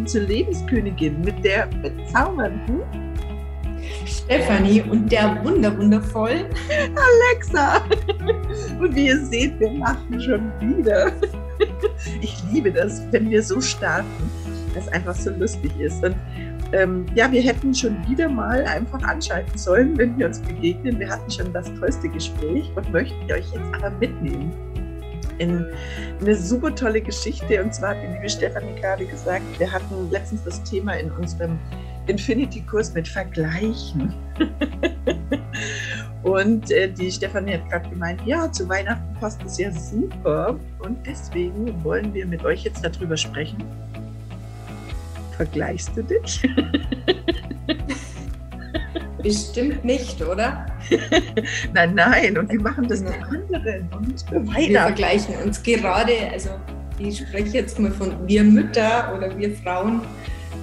Queen zur Lebenskönigin mit der bezaubernden Stefanie und der wunderwundervollen Alexa. Und wie ihr seht, wir machen schon wieder. Ich liebe das, wenn wir so starten, dass einfach so lustig ist. Und ähm, ja, wir hätten schon wieder mal einfach anschalten sollen, wenn wir uns begegnen. Wir hatten schon das tollste Gespräch und möchten euch jetzt aber mitnehmen in eine super tolle Geschichte. Und zwar hat die liebe Stefanie gerade gesagt, wir hatten letztens das Thema in unserem Infinity-Kurs mit Vergleichen. und äh, die Stefanie hat gerade gemeint, ja, zu Weihnachten passt es ja super. Und deswegen wollen wir mit euch jetzt darüber sprechen. Vergleichst du dich? Bestimmt nicht, oder? nein, nein. Und wir machen das mit anderen und Wir vergleichen uns gerade, also ich spreche jetzt mal von wir Mütter oder wir Frauen,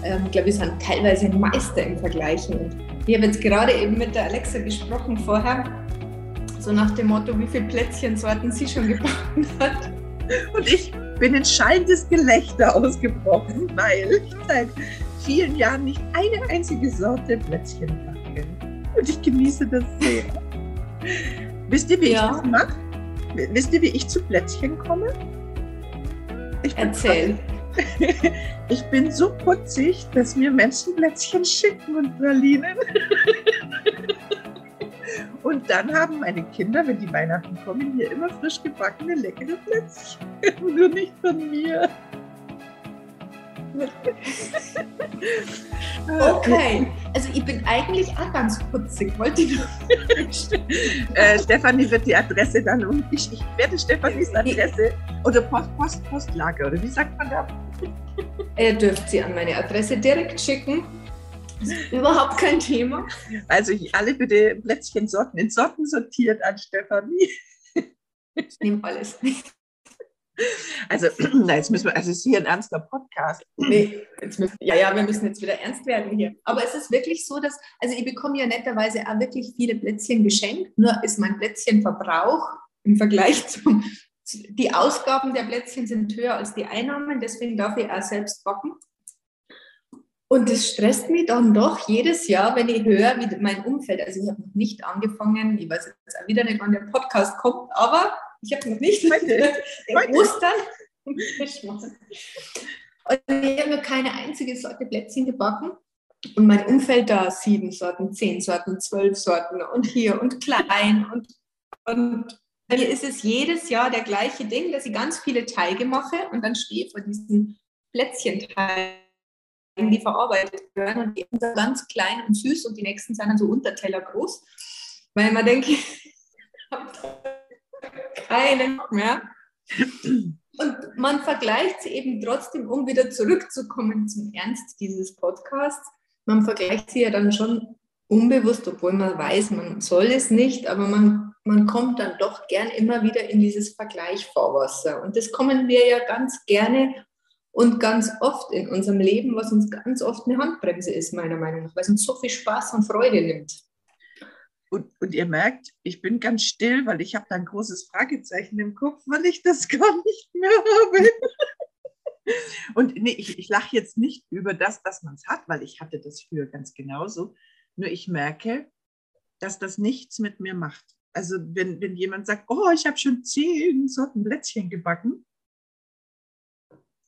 ähm, ich glaube, wir sind teilweise Meister im Vergleichen. Und ich habe jetzt gerade eben mit der Alexa gesprochen vorher, so nach dem Motto, wie viele Plätzchensorten sie schon gebacken hat. Und ich bin in schallendes Gelächter ausgebrochen, weil ich seit vielen Jahren nicht eine einzige Sorte Plätzchen backe. Und ich genieße das sehr. Wisst ihr, wie ja. ich das mache? Wisst ihr, wie ich zu Plätzchen komme? Erzähl. Ich bin so putzig, dass mir Menschen Plätzchen schicken und Pralinen. Und dann haben meine Kinder, wenn die Weihnachten kommen, hier immer frisch gebackene, leckere Plätzchen. Nur nicht von mir. Okay, also ich bin eigentlich auch ganz putzig, wollte ich äh, Stefanie wird die Adresse dann um. Ich, ich werde Stefanis Adresse oder Post, Post, Postlager oder wie sagt man da? Ihr dürft sie an meine Adresse direkt schicken. Das ist überhaupt kein Thema. Also alle bitte Plätzchensorten in Sorten sortiert an Stefanie. Ich nehme alles. Also, jetzt müssen wir, also es ist hier ein ernster Podcast. Nee, jetzt müssen, ja, ja, wir müssen jetzt wieder ernst werden hier. Aber es ist wirklich so, dass, also ich bekomme ja netterweise auch wirklich viele Plätzchen geschenkt, nur ist mein Plätzchenverbrauch im Vergleich zum, die Ausgaben der Plätzchen sind höher als die Einnahmen, deswegen darf ich auch selbst backen. Und es stresst mich dann doch jedes Jahr, wenn ich höre, wie mein Umfeld, also ich habe noch nicht angefangen, ich weiß jetzt auch wieder nicht, wann der Podcast kommt, aber ich habe noch nicht heute, heute. Ostern Und ich habe mir keine einzige Sorte Plätzchen gebacken. Und mein Umfeld da sieben Sorten, zehn Sorten, zwölf Sorten und hier und klein. Und, und mir ist es jedes Jahr der gleiche Ding, dass ich ganz viele Teige mache und dann stehe vor diesen Plätzchenteigen, die verarbeitet werden. Und die sind so ganz klein und süß und die nächsten sind dann so Unterteller groß. Weil man denkt, keinen mehr. Und man vergleicht sie eben trotzdem, um wieder zurückzukommen zum Ernst dieses Podcasts. Man vergleicht sie ja dann schon unbewusst, obwohl man weiß, man soll es nicht, aber man, man kommt dann doch gern immer wieder in dieses Vergleichfahrwasser. Und das kommen wir ja ganz gerne und ganz oft in unserem Leben, was uns ganz oft eine Handbremse ist, meiner Meinung nach, weil es uns so viel Spaß und Freude nimmt. Und, und ihr merkt, ich bin ganz still, weil ich habe da ein großes Fragezeichen im Kopf, weil ich das gar nicht mehr habe. Und nee, ich, ich lache jetzt nicht über das, dass man es hat, weil ich hatte das früher ganz genauso. Nur ich merke, dass das nichts mit mir macht. Also wenn, wenn jemand sagt, oh, ich habe schon zehn Sorten Plätzchen gebacken,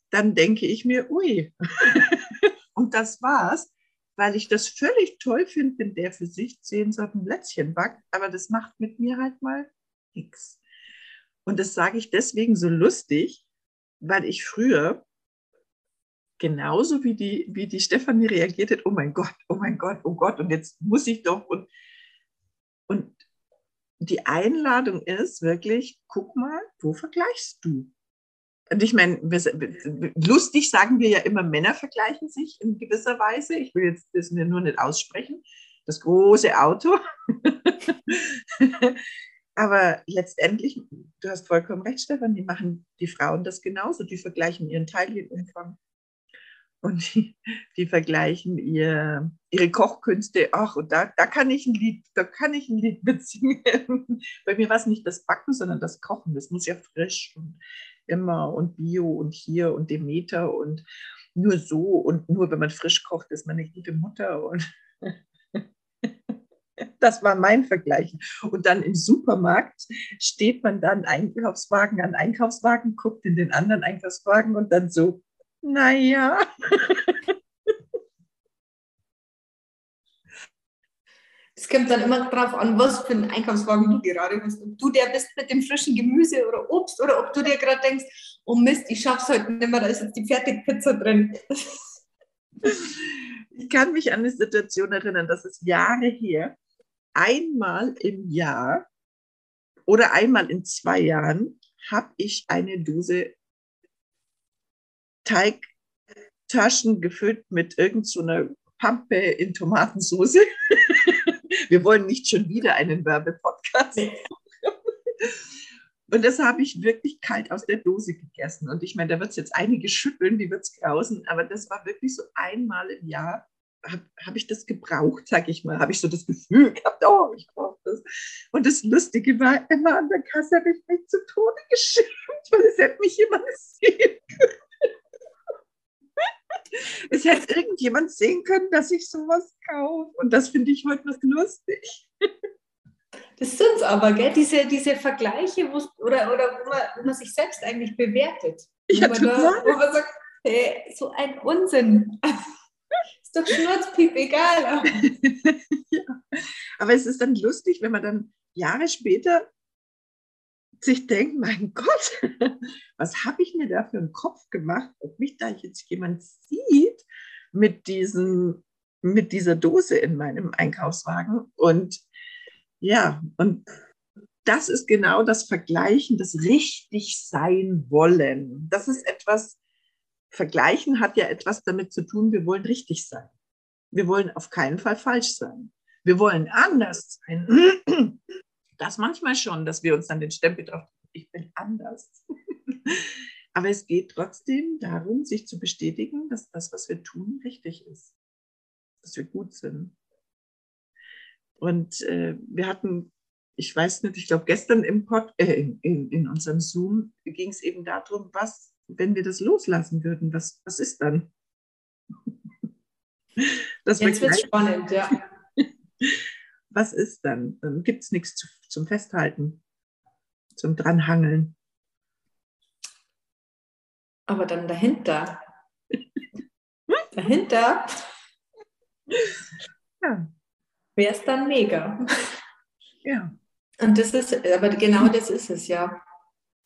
dann denke ich mir, ui. Und das war's weil ich das völlig toll finde, wenn der für sich zehn Sorten Plätzchen backt, aber das macht mit mir halt mal nichts. Und das sage ich deswegen so lustig, weil ich früher genauso wie die, wie die Stefanie reagiert hat, oh mein Gott, oh mein Gott, oh Gott, und jetzt muss ich doch. Und, und die Einladung ist wirklich, guck mal, wo vergleichst du? Und ich meine, lustig sagen wir ja immer, Männer vergleichen sich in gewisser Weise. Ich will jetzt das nur nicht aussprechen. Das große Auto. Aber letztendlich, du hast vollkommen recht, Stefan, die machen die Frauen das genauso. Die vergleichen ihren Teilchenumfang und die, die vergleichen ihr, ihre Kochkünste. Ach, und da, da kann ich ein Lied, da kann ich ein Lied mitsingen. Bei mir war es nicht das Backen, sondern das Kochen. Das muss ja frisch und immer und Bio und hier und Demeter und nur so und nur wenn man frisch kocht, ist man eine gute Mutter und das war mein Vergleich. Und dann im Supermarkt steht man dann Einkaufswagen an Einkaufswagen, guckt in den anderen Einkaufswagen und dann so, naja. Es kommt dann immer darauf an, was für einen Einkaufswagen du gerade hast. Ob du der bist mit dem frischen Gemüse oder Obst oder ob du dir gerade denkst, oh Mist, ich schaff's heute nicht mehr, da ist jetzt die Fertigpizza drin. Ich kann mich an eine Situation erinnern, das ist Jahre her. Einmal im Jahr oder einmal in zwei Jahren habe ich eine Dose Teigtaschen gefüllt mit irgendeiner so Pampe in Tomatensauce. Wir wollen nicht schon wieder einen Werbepodcast. Und das habe ich wirklich kalt aus der Dose gegessen. Und ich meine, da wird es jetzt einige schütteln, die wird es grausen, aber das war wirklich so einmal im Jahr, habe hab ich das gebraucht, sag ich mal, habe ich so das Gefühl gehabt, oh, ich brauche das. Und das Lustige war, immer an der Kasse habe ich mich zu Tode geschämt, weil es hätte mich jemand sehen können. Es hätte irgendjemand sehen können, dass ich sowas kaufe. Und das finde ich heute noch lustig. Das sind es aber, gell? Diese, diese Vergleiche, wo, oder, oder wo, man, wo man sich selbst eigentlich bewertet. Ja, wo, man da, wo man sagt, hey, so ein Unsinn. ist doch schnurzpiep egal. ja. Aber es ist dann lustig, wenn man dann Jahre später sich denkt, mein Gott, was habe ich mir da für einen Kopf gemacht, ob mich da jetzt jemand sieht mit, diesem, mit dieser Dose in meinem Einkaufswagen. Und ja, und das ist genau das Vergleichen, das richtig sein wollen. Das ist etwas, Vergleichen hat ja etwas damit zu tun, wir wollen richtig sein. Wir wollen auf keinen Fall falsch sein. Wir wollen anders sein. Das manchmal schon, dass wir uns dann den Stempel drauf, ich bin anders. Aber es geht trotzdem darum, sich zu bestätigen, dass das, was wir tun, richtig ist. Dass wir gut sind. Und äh, wir hatten, ich weiß nicht, ich glaube gestern im Pod, äh, in, in, in unserem Zoom ging es eben darum, was, wenn wir das loslassen würden, was, was ist dann? Das Jetzt wird spannend, ja. was ist dann? Dann gibt es nichts zu, zum Festhalten, zum Dranhangeln. Aber dann dahinter, dahinter, ja. wäre es dann mega. Ja. Und das ist, aber genau das ist es ja.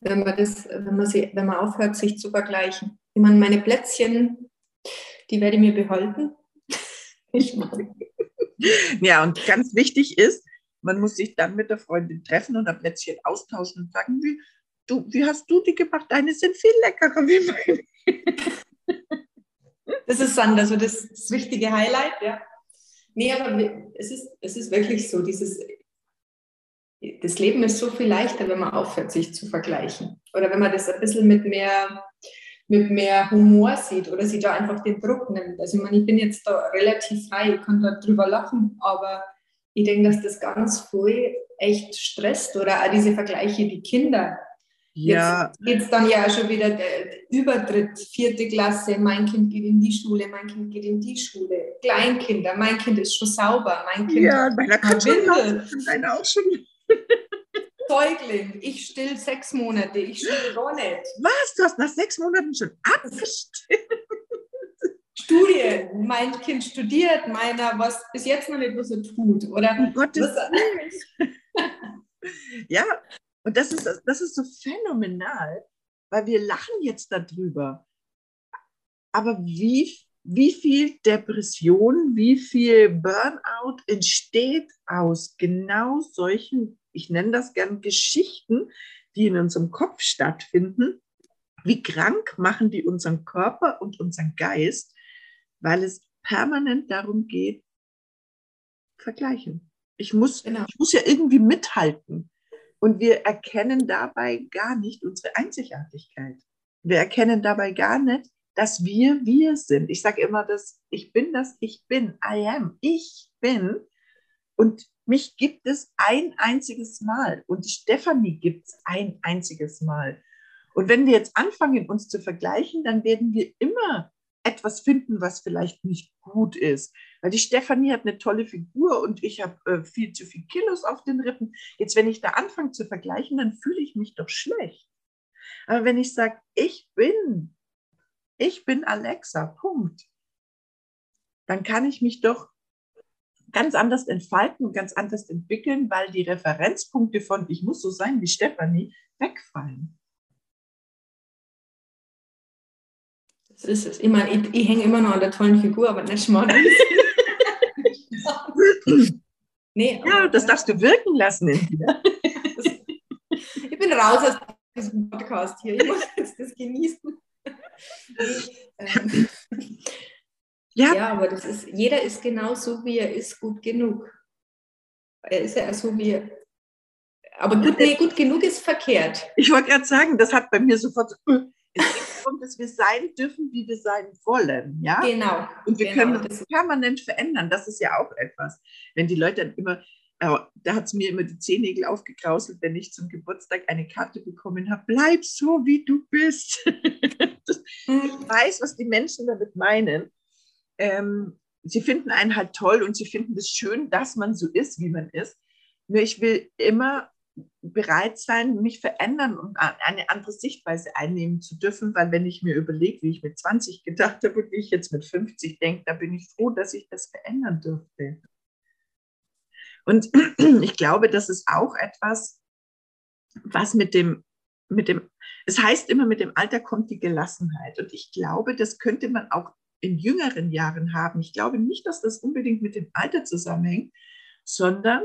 Wenn man, das, wenn man, sie, wenn man aufhört, sich zu vergleichen. Ich meine, meine Plätzchen, die werde ich mir behalten. Ich mag ja, und ganz wichtig ist, man muss sich dann mit der Freundin treffen und ein Plätzchen austauschen und sagen, wie, du, wie hast du die gemacht? Deine sind viel leckerer wie meine. Das ist dann also das, das wichtige Highlight, ja. Nee, aber es ist, es ist wirklich so, dieses, das Leben ist so viel leichter, wenn man aufhört, sich zu vergleichen. Oder wenn man das ein bisschen mit mehr mit mehr Humor sieht oder sie da einfach den Druck nimmt. Also ich meine, ich bin jetzt da relativ frei, ich kann da drüber lachen, aber ich denke, dass das ganz viel echt stresst oder auch diese Vergleiche, die Kinder. Ja. Jetzt geht es dann ja auch schon wieder der Übertritt, vierte Klasse, mein Kind geht in die Schule, mein Kind geht in die Schule, Kleinkinder, mein Kind ist schon sauber, mein Kind ja, meiner kann schon laufen, auch schon. Säugling, ich still sechs Monate, ich still gar nicht. Was? Du hast nach sechs Monaten schon abgestillt? Studien, mein Kind studiert, meiner, was bis jetzt noch nicht, was er tut. Oder um Gottes Willen. ja, und das ist, das ist so phänomenal, weil wir lachen jetzt darüber. Aber wie, wie viel Depression, wie viel Burnout entsteht aus genau solchen ich nenne das gern Geschichten, die in unserem Kopf stattfinden. Wie krank machen die unseren Körper und unseren Geist, weil es permanent darum geht, vergleichen. Ich muss, genau. ich muss ja irgendwie mithalten. Und wir erkennen dabei gar nicht unsere Einzigartigkeit. Wir erkennen dabei gar nicht, dass wir wir sind. Ich sage immer, dass ich bin das, ich bin, I am, ich bin. Und mich gibt es ein einziges Mal und Stefanie gibt es ein einziges Mal. Und wenn wir jetzt anfangen, uns zu vergleichen, dann werden wir immer etwas finden, was vielleicht nicht gut ist. Weil die Stefanie hat eine tolle Figur und ich habe äh, viel zu viel Kilos auf den Rippen. Jetzt, wenn ich da anfange zu vergleichen, dann fühle ich mich doch schlecht. Aber wenn ich sage, ich bin, ich bin Alexa, Punkt, dann kann ich mich doch ganz anders entfalten und ganz anders entwickeln, weil die Referenzpunkte von ich muss so sein wie Stefanie wegfallen. Das ist es. Ich meine, ich, ich hänge immer noch an der tollen Figur, aber nicht schmal. nee, ja, das darfst du wirken lassen in dir. ich bin raus aus diesem Podcast hier. Ich muss jetzt das genießen. Ähm, ja. ja, aber das ist, jeder ist genau so, wie er ist, gut genug. Er ist ja so, wie er. Aber gut, nee, gut genug ist verkehrt. Ich wollte gerade sagen, das hat bei mir sofort. Es geht darum, dass wir sein dürfen, wie wir sein wollen. Ja? Genau. Und wir genau, können uns permanent verändern. Das ist ja auch etwas. Wenn die Leute dann immer da hat es mir immer die Zehennägel aufgekrauselt, wenn ich zum Geburtstag eine Karte bekommen habe. Bleib so, wie du bist. ich weiß, was die Menschen damit meinen. Ähm, sie finden einen halt toll und sie finden es schön, dass man so ist, wie man ist. Nur ich will immer bereit sein, mich verändern und eine andere Sichtweise einnehmen zu dürfen, weil wenn ich mir überlege, wie ich mit 20 gedacht habe und wie ich jetzt mit 50 denke, da bin ich froh, dass ich das verändern durfte. Und ich glaube, das ist auch etwas, was mit dem, mit dem, es heißt immer, mit dem Alter kommt die Gelassenheit. Und ich glaube, das könnte man auch in jüngeren Jahren haben. Ich glaube nicht, dass das unbedingt mit dem Alter zusammenhängt, sondern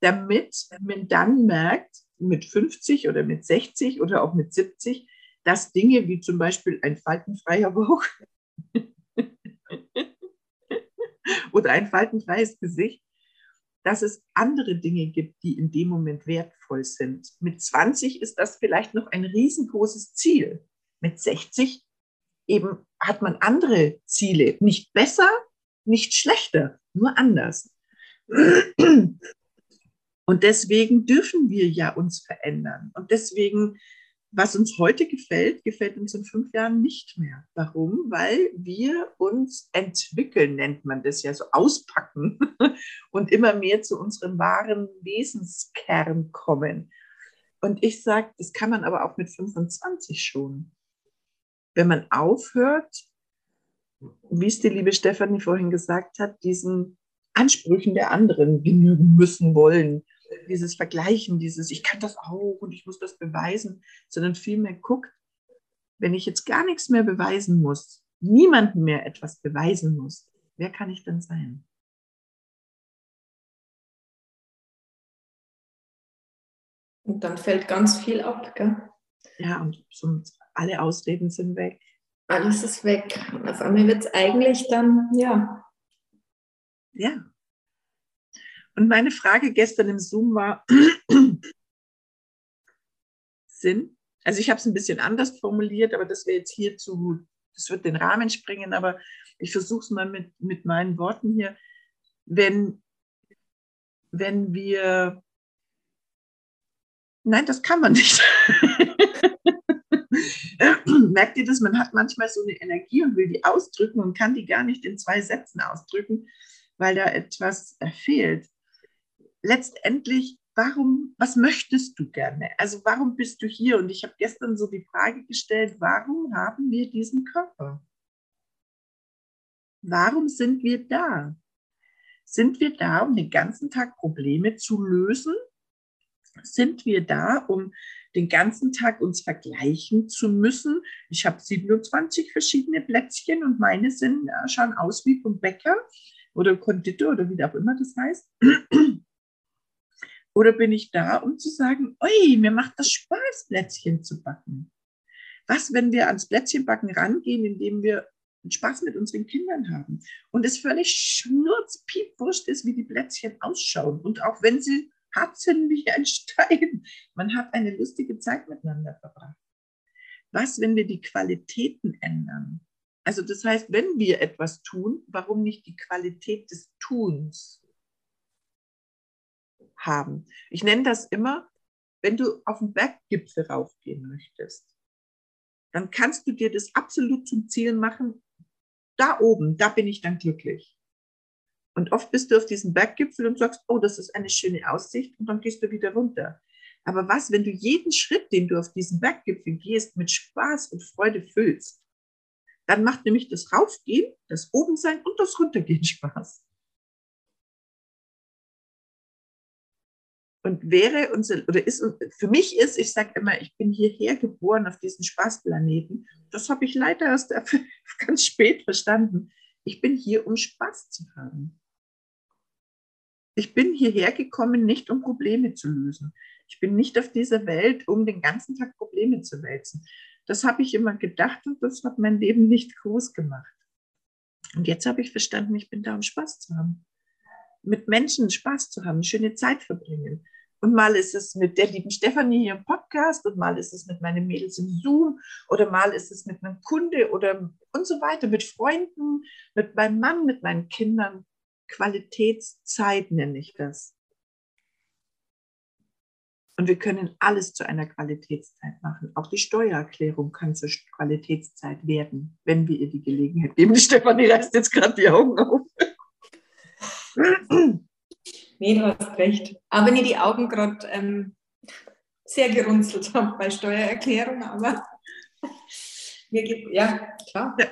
damit man dann merkt, mit 50 oder mit 60 oder auch mit 70, dass Dinge wie zum Beispiel ein faltenfreier Bauch oder ein faltenfreies Gesicht dass es andere Dinge gibt, die in dem Moment wertvoll sind. Mit 20 ist das vielleicht noch ein riesengroßes Ziel. Mit 60 eben hat man andere Ziele. Nicht besser, nicht schlechter, nur anders. Und deswegen dürfen wir ja uns verändern. Und deswegen was uns heute gefällt, gefällt uns in fünf Jahren nicht mehr. Warum? Weil wir uns entwickeln, nennt man das ja so, auspacken und immer mehr zu unserem wahren Wesenskern kommen. Und ich sage, das kann man aber auch mit 25 schon. Wenn man aufhört, wie es die liebe Stefanie vorhin gesagt hat, diesen Ansprüchen der anderen genügen müssen wollen, dieses Vergleichen, dieses, ich kann das auch und ich muss das beweisen, sondern vielmehr guckt, wenn ich jetzt gar nichts mehr beweisen muss, niemandem mehr etwas beweisen muss, wer kann ich denn sein? Und dann fällt ganz viel ab, gell? Ja, und so, alle Ausreden sind weg. Alles ist weg. Und auf einmal wird es eigentlich dann, ja. Ja. Und meine Frage gestern im Zoom war, sind, also ich habe es ein bisschen anders formuliert, aber das wäre jetzt hier zu, das wird den Rahmen sprengen, aber ich versuche es mal mit, mit meinen Worten hier. Wenn, wenn wir, nein, das kann man nicht. Merkt ihr das? Man hat manchmal so eine Energie und will die ausdrücken und kann die gar nicht in zwei Sätzen ausdrücken, weil da etwas fehlt letztendlich, warum, was möchtest du gerne? Also warum bist du hier? Und ich habe gestern so die Frage gestellt, warum haben wir diesen Körper? Warum sind wir da? Sind wir da, um den ganzen Tag Probleme zu lösen? Sind wir da, um den ganzen Tag uns vergleichen zu müssen? Ich habe 27 verschiedene Plätzchen und meine sind, äh, schauen aus wie vom Bäcker oder Konditor oder wie auch immer das heißt. Oder bin ich da, um zu sagen, oi, mir macht das Spaß, Plätzchen zu backen? Was, wenn wir ans Plätzchenbacken rangehen, indem wir Spaß mit unseren Kindern haben und es völlig schnurzpiepwurscht ist, wie die Plätzchen ausschauen und auch wenn sie sind wie ein Stein, man hat eine lustige Zeit miteinander verbracht. Was, wenn wir die Qualitäten ändern? Also das heißt, wenn wir etwas tun, warum nicht die Qualität des Tuns? haben. Ich nenne das immer, wenn du auf den Berggipfel raufgehen möchtest, dann kannst du dir das absolut zum Ziel machen. Da oben, da bin ich dann glücklich. Und oft bist du auf diesem Berggipfel und sagst, oh, das ist eine schöne Aussicht und dann gehst du wieder runter. Aber was, wenn du jeden Schritt, den du auf diesen Berggipfel gehst, mit Spaß und Freude füllst? Dann macht nämlich das Raufgehen, das Obensein und das Runtergehen Spaß. Und wäre unser, oder ist, für mich ist, ich sage immer, ich bin hierher geboren auf diesen Spaßplaneten. Das habe ich leider erst ganz spät verstanden. Ich bin hier, um Spaß zu haben. Ich bin hierher gekommen, nicht um Probleme zu lösen. Ich bin nicht auf dieser Welt, um den ganzen Tag Probleme zu wälzen. Das habe ich immer gedacht und das hat mein Leben nicht groß gemacht. Und jetzt habe ich verstanden, ich bin da, um Spaß zu haben. Mit Menschen Spaß zu haben, schöne Zeit verbringen. Und mal ist es mit der lieben Stefanie hier im Podcast und mal ist es mit meinen Mädels im Zoom oder mal ist es mit einem Kunde oder und so weiter, mit Freunden, mit meinem Mann, mit meinen Kindern. Qualitätszeit nenne ich das. Und wir können alles zu einer Qualitätszeit machen. Auch die Steuererklärung kann zur Qualitätszeit werden, wenn wir ihr die Gelegenheit geben. Die Stefanie reißt jetzt gerade die Augen auf. Nee, du hast recht. Aber wenn ich die Augen gerade ähm, sehr gerunzelt habe bei Steuererklärung, aber mir geht, ja, klar. Ja.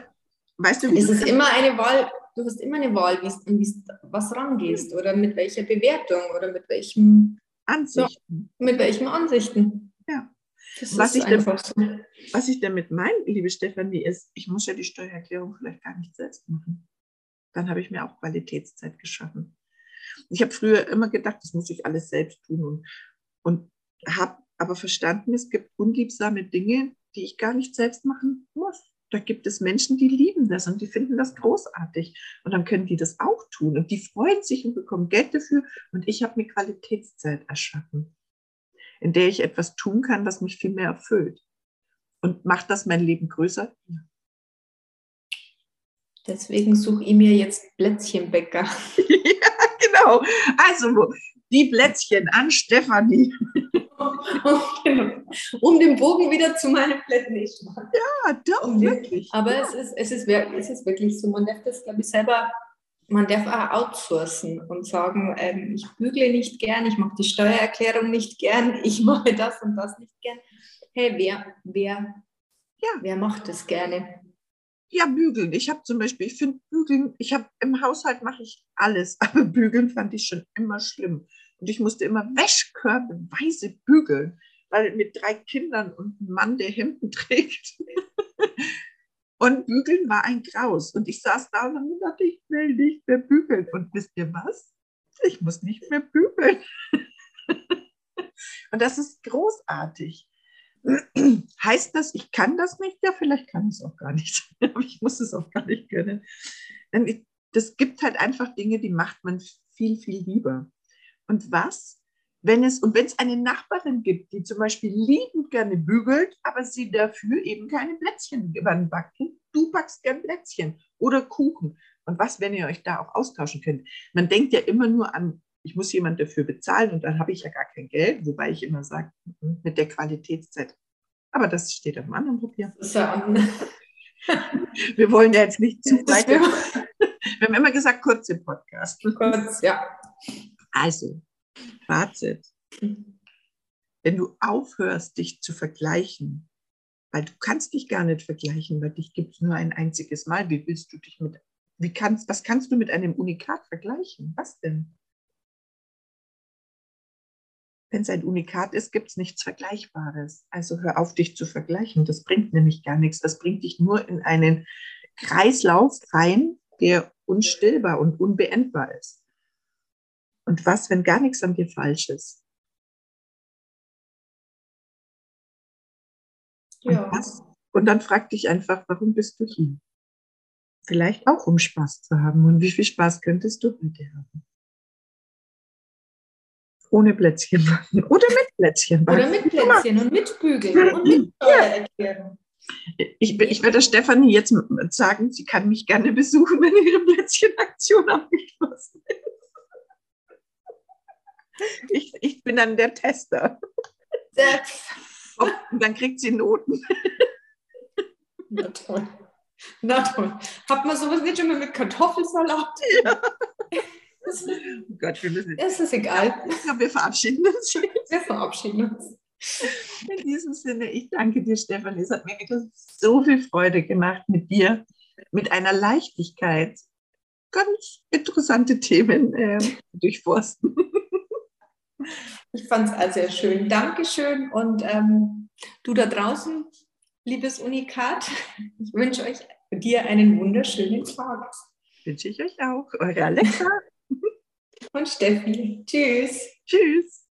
Weißt du, es ist immer eine Wahl, du hast immer eine Wahl, wie du was rangehst oder mit welcher Bewertung oder mit welchem Ansichten. Ja, mit welchen Ansichten? Ja. was ich, denn, so. was ich damit meine, liebe Stefanie, ist, ich muss ja die Steuererklärung vielleicht gar nicht selbst machen. Dann habe ich mir auch Qualitätszeit geschaffen. Ich habe früher immer gedacht, das muss ich alles selbst tun und, habe aber verstanden, es gibt unliebsame Dinge, die ich gar nicht selbst machen muss. Da gibt es Menschen, die lieben das und die finden das großartig. Und dann können die das auch tun. Und die freuen sich und bekommen Geld dafür. Und ich habe mir Qualitätszeit erschaffen, in der ich etwas tun kann, das mich viel mehr erfüllt. Und macht das mein Leben größer? Ja. Deswegen suche ich mir jetzt Plätzchenbäcker. ja, genau. Also, die Plätzchen an Stefanie. um den Bogen wieder zu meinem Plätzchen. Ja, doch, um wirklich. Aber ja. es, ist, es, ist, es ist wirklich so, man darf das, glaube ich, selber, man darf auch outsourcen und sagen, ähm, ich bügle nicht gern, ich mache die Steuererklärung nicht gern, ich mache das und das nicht gern. Hey, wer, wer, ja. wer macht das gerne? Ja, bügeln. Ich habe zum Beispiel, ich finde bügeln, ich habe im Haushalt mache ich alles, aber bügeln fand ich schon immer schlimm. Und ich musste immer wäschkörbeweise bügeln, weil mit drei Kindern und einem Mann, der Hemden trägt. und bügeln war ein Graus. Und ich saß da und gedacht, ich will nicht mehr bügeln. Und wisst ihr was? Ich muss nicht mehr bügeln. und das ist großartig. heißt das, ich kann das nicht? Ja, vielleicht kann ich es auch gar nicht. Aber ich muss es auch gar nicht können. Denn das gibt halt einfach Dinge, die macht man viel, viel lieber. Und was, wenn es, und wenn es eine Nachbarin gibt, die zum Beispiel liebend gerne bügelt, aber sie dafür eben keine Plätzchen backen, du backst gern Plätzchen oder Kuchen. Und was, wenn ihr euch da auch austauschen könnt? Man denkt ja immer nur an, ich muss jemand dafür bezahlen und dann habe ich ja gar kein Geld, wobei ich immer sage, mhm, mit der Qualitätszeit. Aber das steht auf dem anderen Papier. Wir wollen ja jetzt nicht zu weit. Wir haben immer gesagt, kurz im Podcast. Kurz, ja. Also, Fazit. Wenn du aufhörst, dich zu vergleichen, weil du kannst dich gar nicht vergleichen, weil dich gibt es nur ein einziges Mal. Wie willst du dich mit, wie kannst, was kannst du mit einem Unikat vergleichen? Was denn? Wenn es ein Unikat ist, gibt es nichts Vergleichbares. Also hör auf, dich zu vergleichen. Das bringt nämlich gar nichts. Das bringt dich nur in einen Kreislauf rein, der unstillbar und unbeendbar ist. Und was, wenn gar nichts an dir falsch ist? Ja. Und, was, und dann frag dich einfach, warum bist du hier? Vielleicht auch, um Spaß zu haben. Und wie viel Spaß könntest du mit dir haben? Ohne Plätzchen backen oder mit Plätzchen backen. Oder mit Plätzchen und mit Bügeln und mit Steuererklärung. Ich, ich werde Stefanie jetzt sagen, sie kann mich gerne besuchen, wenn ihre Plätzchenaktion abgeschlossen ist. Ich, ich bin dann der Tester. Und dann kriegt sie Noten. Na toll. Na toll. Hat man sowas nicht schon mal mit Kartoffelsalat? Ja. Oh Gott, wir müssen. Es ist egal. Glaube, wir verabschieden uns. Wir verabschieden uns. In diesem Sinne, ich danke dir, Stefanie. Es hat mir wieder so viel Freude gemacht, mit dir, mit einer Leichtigkeit, ganz interessante Themen äh, durchforsten. Ich fand es also sehr schön. Dankeschön. Und ähm, du da draußen, liebes Unikat, ich wünsche euch dir einen wunderschönen Tag. Wünsche ich euch auch. Eure Alexa. Und Steffi. Tschüss. Tschüss.